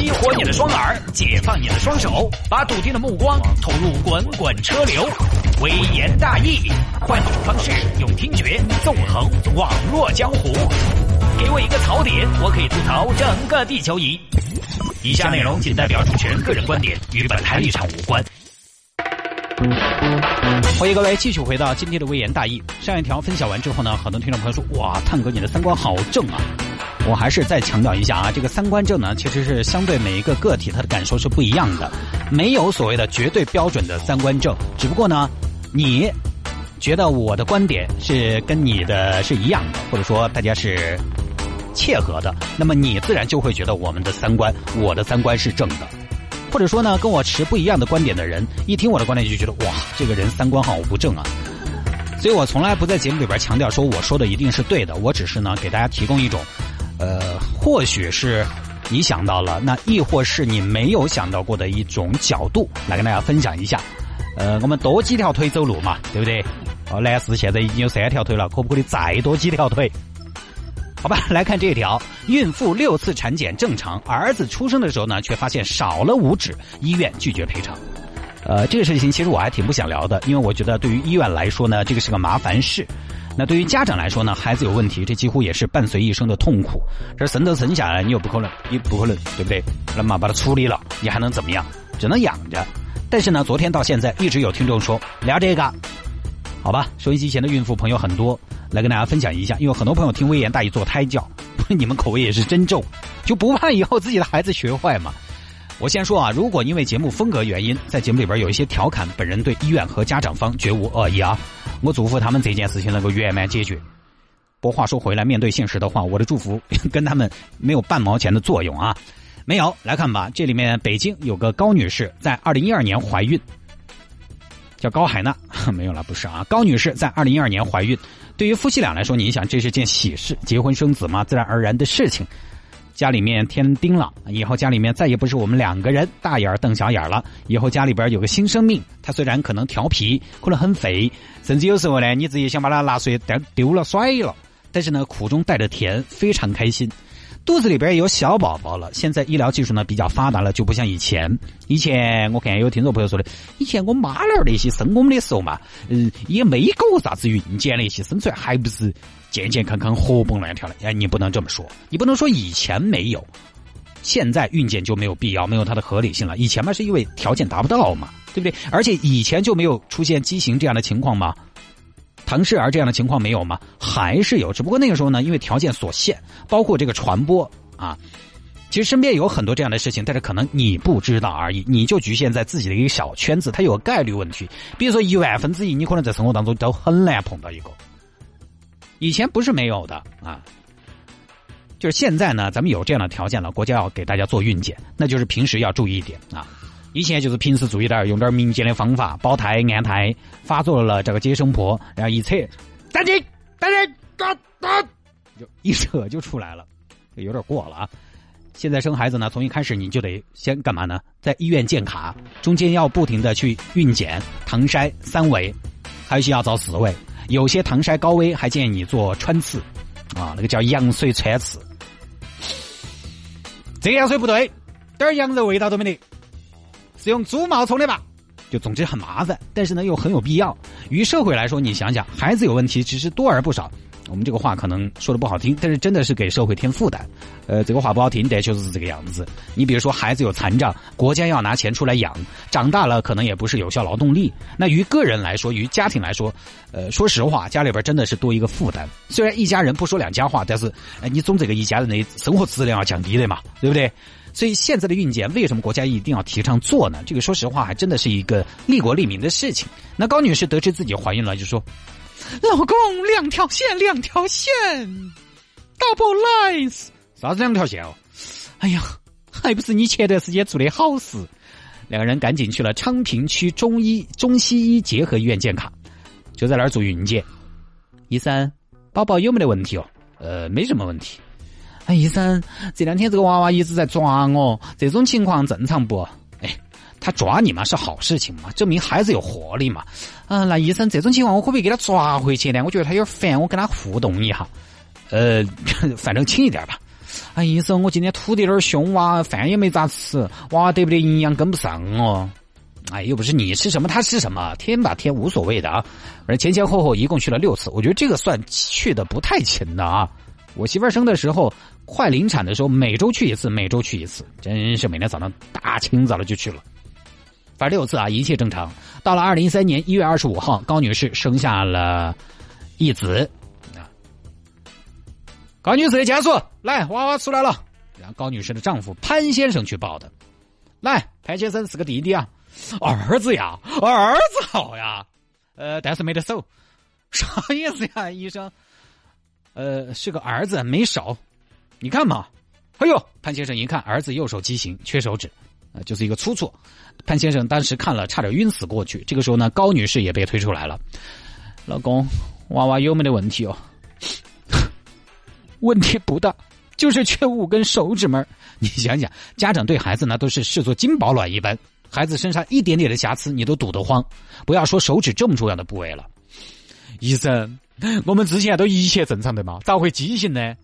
激活你的双耳，解放你的双手，把笃定的目光投入滚滚车流。微言大义，换种方式用听觉纵横网络江湖。给我一个槽点，我可以吐槽整个地球仪。以下内容仅代表主持人个人观点，与本台立场无关。欢迎各位继续回到今天的微言大义。上一条分享完之后呢，很多听众朋友说：“哇，探哥你的三观好正啊！”我还是再强调一下啊，这个三观正呢，其实是相对每一个个体他的感受是不一样的，没有所谓的绝对标准的三观正。只不过呢，你觉得我的观点是跟你的是一样的，或者说大家是切合的，那么你自然就会觉得我们的三观，我的三观是正的。或者说呢，跟我持不一样的观点的人，一听我的观点就觉得哇，这个人三观好不正啊！所以我从来不在节目里边强调说我说的一定是对的，我只是呢给大家提供一种，呃，或许是你想到了，那亦或是你没有想到过的一种角度来跟大家分享一下。呃，我们多几条腿走路嘛，对不对？哦，男士现在已经有三条腿了，可不可以再多几条腿？好吧，来看这一条：孕妇六次产检正常，儿子出生的时候呢，却发现少了五指，医院拒绝赔偿。呃，这个事情其实我还挺不想聊的，因为我觉得对于医院来说呢，这个是个麻烦事；那对于家长来说呢，孩子有问题，这几乎也是伴随一生的痛苦。这生都生下来，你又不可能，你不可能，对不对？那么把它处理了，你还能怎么样？只能养着。但是呢，昨天到现在，一直有听众说聊这个，好吧？收音机前的孕妇朋友很多。来跟大家分享一下，因为很多朋友听微言大义做胎教，你们口味也是真重，就不怕以后自己的孩子学坏吗？我先说啊，如果因为节目风格原因，在节目里边有一些调侃，本人对医院和家长方绝无恶意啊，我祝福他们这件事情能够圆满解决。不过话说回来，面对现实的话，我的祝福跟他们没有半毛钱的作用啊，没有。来看吧，这里面北京有个高女士在二零一二年怀孕，叫高海娜，没有了，不是啊，高女士在二零一二年怀孕。对于夫妻俩来说，你想这是件喜事，结婚生子嘛，自然而然的事情。家里面添丁了，以后家里面再也不是我们两个人大眼瞪小眼了。以后家里边有个新生命，他虽然可能调皮，可能很肥，甚至有时候呢，你自己想把它拿碎丢丢了摔了，但是呢，苦中带着甜，非常开心。肚子里边有小宝宝了，现在医疗技术呢比较发达了，就不像以前。以前我看有听众朋友说的，以前我妈那儿那些生我们的时候嘛，嗯，也没搞啥子孕检那些，生出来还不是健健康康、活蹦乱跳的。哎，你不能这么说，你不能说以前没有，现在孕检就没有必要，没有它的合理性了。以前嘛是因为条件达不到嘛，对不对？而且以前就没有出现畸形这样的情况吗？唐氏儿这样的情况没有吗？还是有，只不过那个时候呢，因为条件所限，包括这个传播啊，其实身边有很多这样的事情，但是可能你不知道而已，你就局限在自己的一个小圈子，它有概率问题。比如说一万分之一，你可能在生活当中都很难碰到一个。以前不是没有的啊，就是现在呢，咱们有这样的条件了，国家要给大家做孕检，那就是平时要注意一点啊。以前就是平时注意点用点民间的方法保胎安胎，发作了这个接生婆，然后一扯，赶紧，赶紧，赶赶，就一扯就出来了，有点过了啊！现在生孩子呢，从一开始你就得先干嘛呢？在医院建卡，中间要不停的去孕检、唐筛三维，还有些要找四维，有些唐筛高危还建议你做穿刺，啊，那个叫羊水穿刺，这羊水不对，点羊肉味道都没得。是用猪毛冲的吧？就总之很麻烦，但是呢又很有必要。于社会来说，你想想，孩子有问题其实多而不少。我们这个话可能说的不好听，但是真的是给社会添负担。呃，这个话不好听，但确实是这个样子。你比如说，孩子有残障，国家要拿钱出来养，长大了可能也不是有效劳动力。那于个人来说，于家庭来说，呃，说实话，家里边真的是多一个负担。虽然一家人不说两家话，但是，哎，你总这个一家人的生活质量要降低的嘛，对不对？所以现在的孕检为什么国家一定要提倡做呢？这个说实话还真的是一个利国利民的事情。那高女士得知自己怀孕了，就说：“老公，两条线，两条线，double lines，啥子两条线哦？哎呀，还不是你前段时间做的好事。”两个人赶紧去了昌平区中医中西医结合医院建卡，就在那儿做孕检。医生，宝宝有没得问题哦？呃，没什么问题。哎，医生，这两天这个娃娃一直在抓我，这种情况正常不？哎，他抓你嘛是好事情嘛，证明孩子有活力嘛。嗯，那医生，这种情况我可不可以给他抓回去呢？我觉得他有点烦，我跟他互动一下。呃，反正轻一点吧。哎，医生，我今天吐的有点凶哇，饭也没咋吃，娃娃，得不得营养跟不上哦。哎，又不是你吃什么他吃什么，天吧天无所谓的啊。反正前前后后一共去了六次，我觉得这个算去的不太勤的啊。我媳妇儿生的时候快临产的时候，每周去一次，每周去一次，真是每天早上大清早的就去了。反正六次啊，一切正常。到了二零一三年一月二十五号，高女士生下了一子啊。高女士的家属来，娃娃出来了。然后高女士的丈夫潘先生去抱的。来，潘先生是个弟弟啊。儿子呀，儿子好呀，呃，但是没得手，啥意思呀，医生？呃，是个儿子，没手，你看嘛。哎呦，潘先生一看，儿子右手畸形，缺手指，呃，就是一个粗粗。潘先生当时看了，差点晕死过去。这个时候呢，高女士也被推出来了。老公，娃娃有没得问题哦？问题不大，就是缺五根手指门。你想想，家长对孩子呢，都是视作金宝卵一般。孩子身上一点点的瑕疵，你都堵得慌，不要说手指这么重要的部位了。医生，我们之前都一切正常的嘛，咋会畸形呢？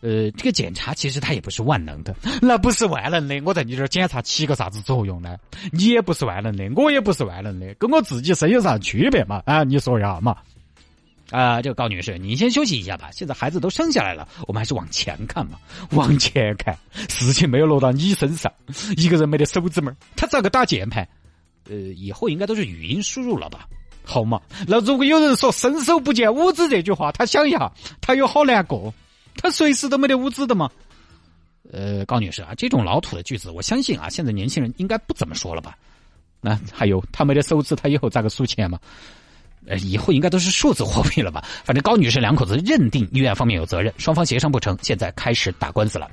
呃，这个检查其实它也不是万能的，那不是万能的。我在你这儿检查起个啥子作用呢？你也不是万能的，我也不是万能的，跟我自己生有啥区别嘛？啊，你说一下嘛？啊，这个高女士，你先休息一下吧。现在孩子都生下来了，我们还是往前看嘛，往前看。事情没有落到你身上，一个人没得手指门，他咋个打键盘？呃，以后应该都是语音输入了吧？好嘛，那如果有人说“伸手不见五指”这句话，他想一下，他有好难过，他随时都没得物资的嘛。呃，高女士啊，这种老土的句子，我相信啊，现在年轻人应该不怎么说了吧？那还有，他没得收支，他以后咋个数钱嘛？呃，以后应该都是数字货币了吧？反正高女士两口子认定医院方面有责任，双方协商不成，现在开始打官司了。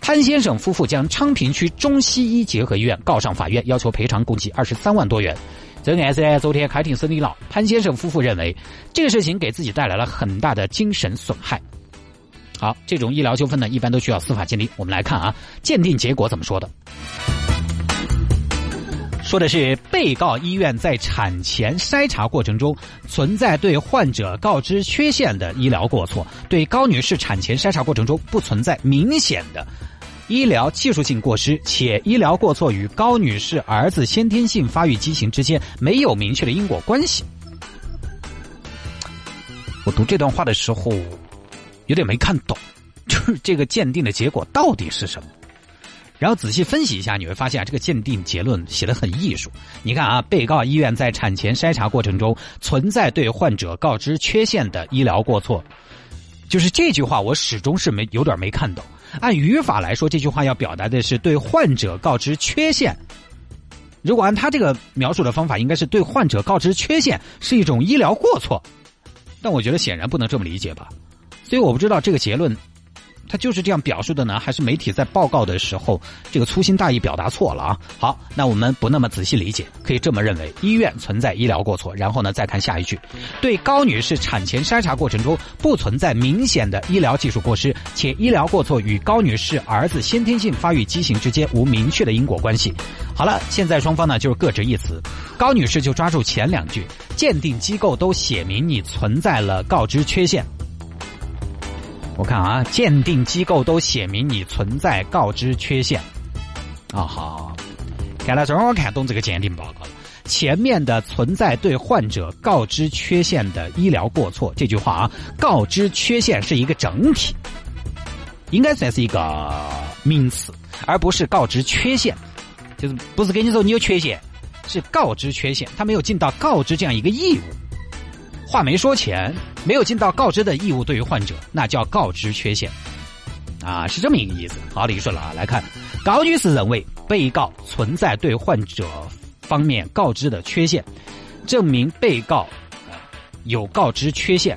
潘先生夫妇将昌平区中西医结合医院告上法院，要求赔偿共计二十三万多元。这个案子昨天开庭审理了。潘先生夫妇认为，这个事情给自己带来了很大的精神损害。好，这种医疗纠纷呢，一般都需要司法鉴定。我们来看啊，鉴定结果怎么说的。说的是被告医院在产前筛查过程中存在对患者告知缺陷的医疗过错，对高女士产前筛查过程中不存在明显的医疗技术性过失，且医疗过错与高女士儿子先天性发育畸形之间没有明确的因果关系。我读这段话的时候有点没看懂，就是这个鉴定的结果到底是什么？然后仔细分析一下，你会发现，这个鉴定结论写的很艺术。你看啊，被告医院在产前筛查过程中存在对患者告知缺陷的医疗过错，就是这句话我始终是没有点没看懂。按语法来说，这句话要表达的是对患者告知缺陷。如果按他这个描述的方法，应该是对患者告知缺陷是一种医疗过错。但我觉得显然不能这么理解吧，所以我不知道这个结论。他就是这样表述的呢，还是媒体在报告的时候这个粗心大意表达错了啊？好，那我们不那么仔细理解，可以这么认为：医院存在医疗过错。然后呢，再看下一句，对高女士产前筛查过程中不存在明显的医疗技术过失，且医疗过错与高女士儿子先天性发育畸形之间无明确的因果关系。好了，现在双方呢就是各执一词，高女士就抓住前两句，鉴定机构都写明你存在了告知缺陷。我看啊，鉴定机构都写明你存在告知缺陷，啊好，看来终于看懂这个鉴定报告了。前面的存在对患者告知缺陷的医疗过错这句话啊，告知缺陷是一个整体，应该算是一个名词，而不是告知缺陷，就是不是跟你说你有缺陷，是告知缺陷，他没有尽到告知这样一个义务。话没说前，没有尽到告知的义务，对于患者，那叫告知缺陷，啊，是这么一个意思。好，理顺了啊。来看，高女士认为被告存在对患者方面告知的缺陷，证明被告有告知缺陷，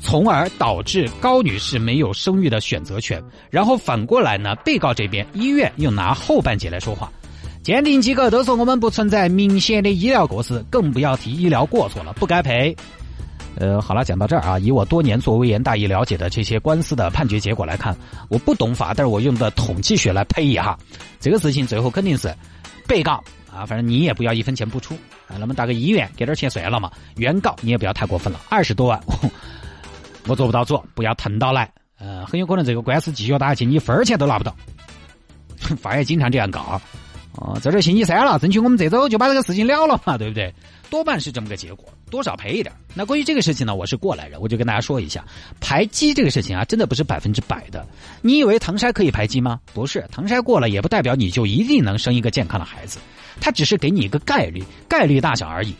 从而导致高女士没有生育的选择权。然后反过来呢，被告这边医院又拿后半截来说话。鉴定机构都说我们不存在明显的医疗过失，更不要提医疗过错了，不该赔。呃，好了，讲到这儿啊，以我多年做微言大义了解的这些官司的判决结果来看，我不懂法，但是我用的统计学来推一下，这个事情最后肯定是被告啊，反正你也不要一分钱不出啊，那么打个医院给点钱算了嘛。原告你也不要太过分了，二十多万我做不到做，不要疼到来。呃，很有可能这个官司继续打下去，你分儿钱都拿不到。法院经常这样搞，哦，在这星期三了，争取我们这周就把这个事情了了嘛，对不对？多半是这么个结果，多少赔一点。那关于这个事情呢，我是过来人，我就跟大家说一下，排畸这个事情啊，真的不是百分之百的。你以为唐筛可以排畸吗？不是，唐筛过了也不代表你就一定能生一个健康的孩子，它只是给你一个概率，概率大小而已。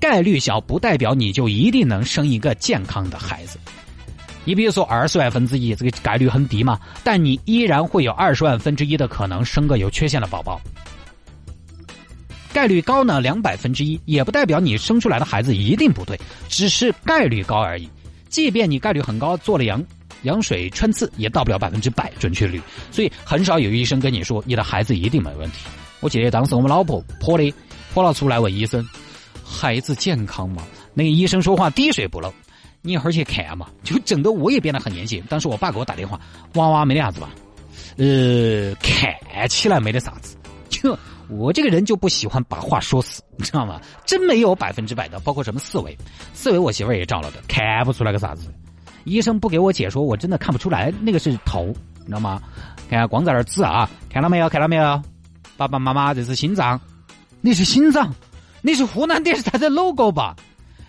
概率小不代表你就一定能生一个健康的孩子。你比如说二十万分之一，这个概率很低嘛，但你依然会有二十万分之一的可能生个有缺陷的宝宝。概率高呢，两百分之一也不代表你生出来的孩子一定不对，只是概率高而已。即便你概率很高，做了羊羊水穿刺，也到不了百分之百准确率。所以很少有医生跟你说你的孩子一定没问题。我记得当时我们老婆婆的婆了出来问医生：“孩子健康吗？”那个医生说话滴水不漏：“你一会儿去看嘛。”就整得我也变得很年轻。当时我爸给我打电话：“娃娃没得啥子吧？”呃，看起来没得啥子，就。我这个人就不喜欢把话说死，你知道吗？真没有百分之百的，包括什么四维，四维我媳妇儿也照了的，看不出来个啥子。医生不给我解说，我真的看不出来那个是头，你知道吗？看光在那儿指啊，看到没有？看到没有？爸爸妈妈，这是心脏，那是心脏，那是湖南电视台的 logo 吧？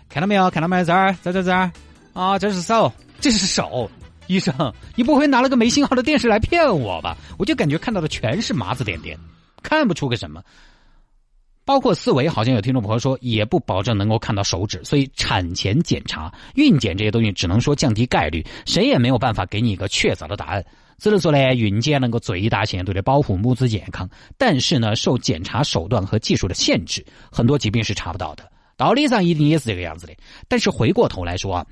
看到没有？看到没有？这儿，这这这儿，啊，这是手，这是手。医生，你不会拿了个没信号的电视来骗我吧？我就感觉看到的全是麻子点点。看不出个什么，包括四维，好像有听众朋友说也不保证能够看到手指，所以产前检查、孕检这些东西只能说降低概率，谁也没有办法给你一个确凿的答案，只能说呢，孕检能够最大限度的保护母子健康，但是呢，受检查手段和技术的限制，很多疾病是查不到的。道理上一定也是这个样子的，但是回过头来说啊。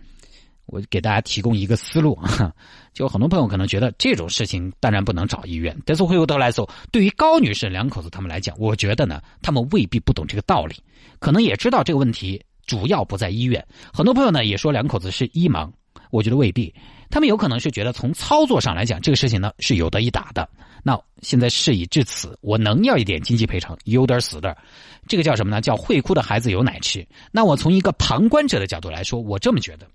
我给大家提供一个思路啊，就很多朋友可能觉得这种事情当然不能找医院，但是回过头来说，对于高女士两口子他们来讲，我觉得呢，他们未必不懂这个道理，可能也知道这个问题主要不在医院。很多朋友呢也说两口子是医盲，我觉得未必，他们有可能是觉得从操作上来讲，这个事情呢是有得一打的。那现在事已至此，我能要一点经济赔偿，有点死的，这个叫什么呢？叫会哭的孩子有奶吃。那我从一个旁观者的角度来说，我这么觉得。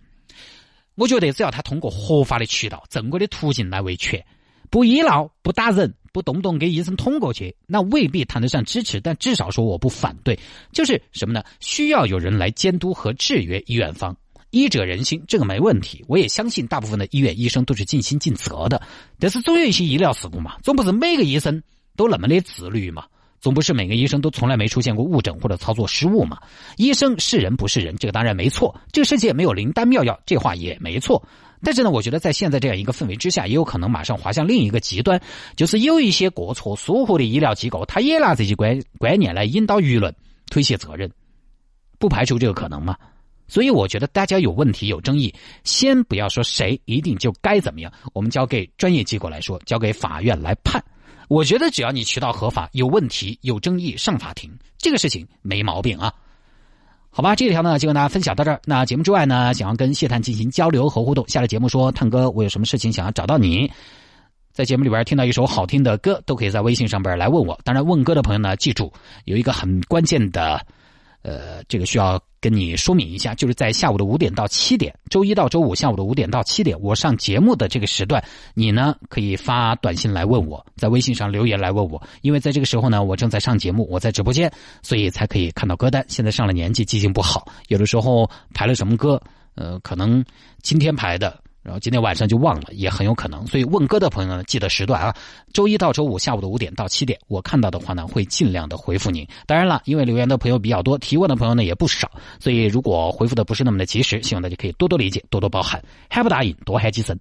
我觉得只要他通过合法的渠道、正规的途径来维权，不医闹、不打人、不动不动给医生捅过去，那未必谈得上支持，但至少说我不反对。就是什么呢？需要有人来监督和制约医院方，医者仁心，这个没问题。我也相信大部分的医院医生都是尽心尽责的，但是总有一些医疗事故嘛，总不是每个医生都那么的自律嘛。总不是每个医生都从来没出现过误诊或者操作失误嘛？医生是人不是人，这个当然没错。这个世界没有灵丹妙药，这话也没错。但是呢，我觉得在现在这样一个氛围之下，也有可能马上滑向另一个极端，就是有一些过错疏忽的医疗机构，他也拿这些观观念来引导舆论推卸责任，不排除这个可能嘛？所以我觉得大家有问题有争议，先不要说谁一定就该怎么样，我们交给专业机构来说，交给法院来判。我觉得只要你渠道合法，有问题有争议上法庭，这个事情没毛病啊。好吧，这条呢就跟大家分享到这儿。那节目之外呢，想要跟谢探进行交流和互动，下了节目说探哥，我有什么事情想要找到你，在节目里边听到一首好听的歌，都可以在微信上边来问我。当然，问歌的朋友呢，记住有一个很关键的。呃，这个需要跟你说明一下，就是在下午的五点到七点，周一到周五下午的五点到七点，我上节目的这个时段，你呢可以发短信来问我，在微信上留言来问我，因为在这个时候呢，我正在上节目，我在直播间，所以才可以看到歌单。现在上了年纪，记性不好，有的时候排了什么歌，呃，可能今天排的。然后今天晚上就忘了，也很有可能。所以问歌的朋友呢，记得时段啊，周一到周五下午的五点到七点，我看到的话呢，会尽量的回复您。当然了，因为留言的朋友比较多，提问的朋友呢也不少，所以如果回复的不是那么的及时，希望大家可以多多理解，多多包涵。还不答应，多嗨几声。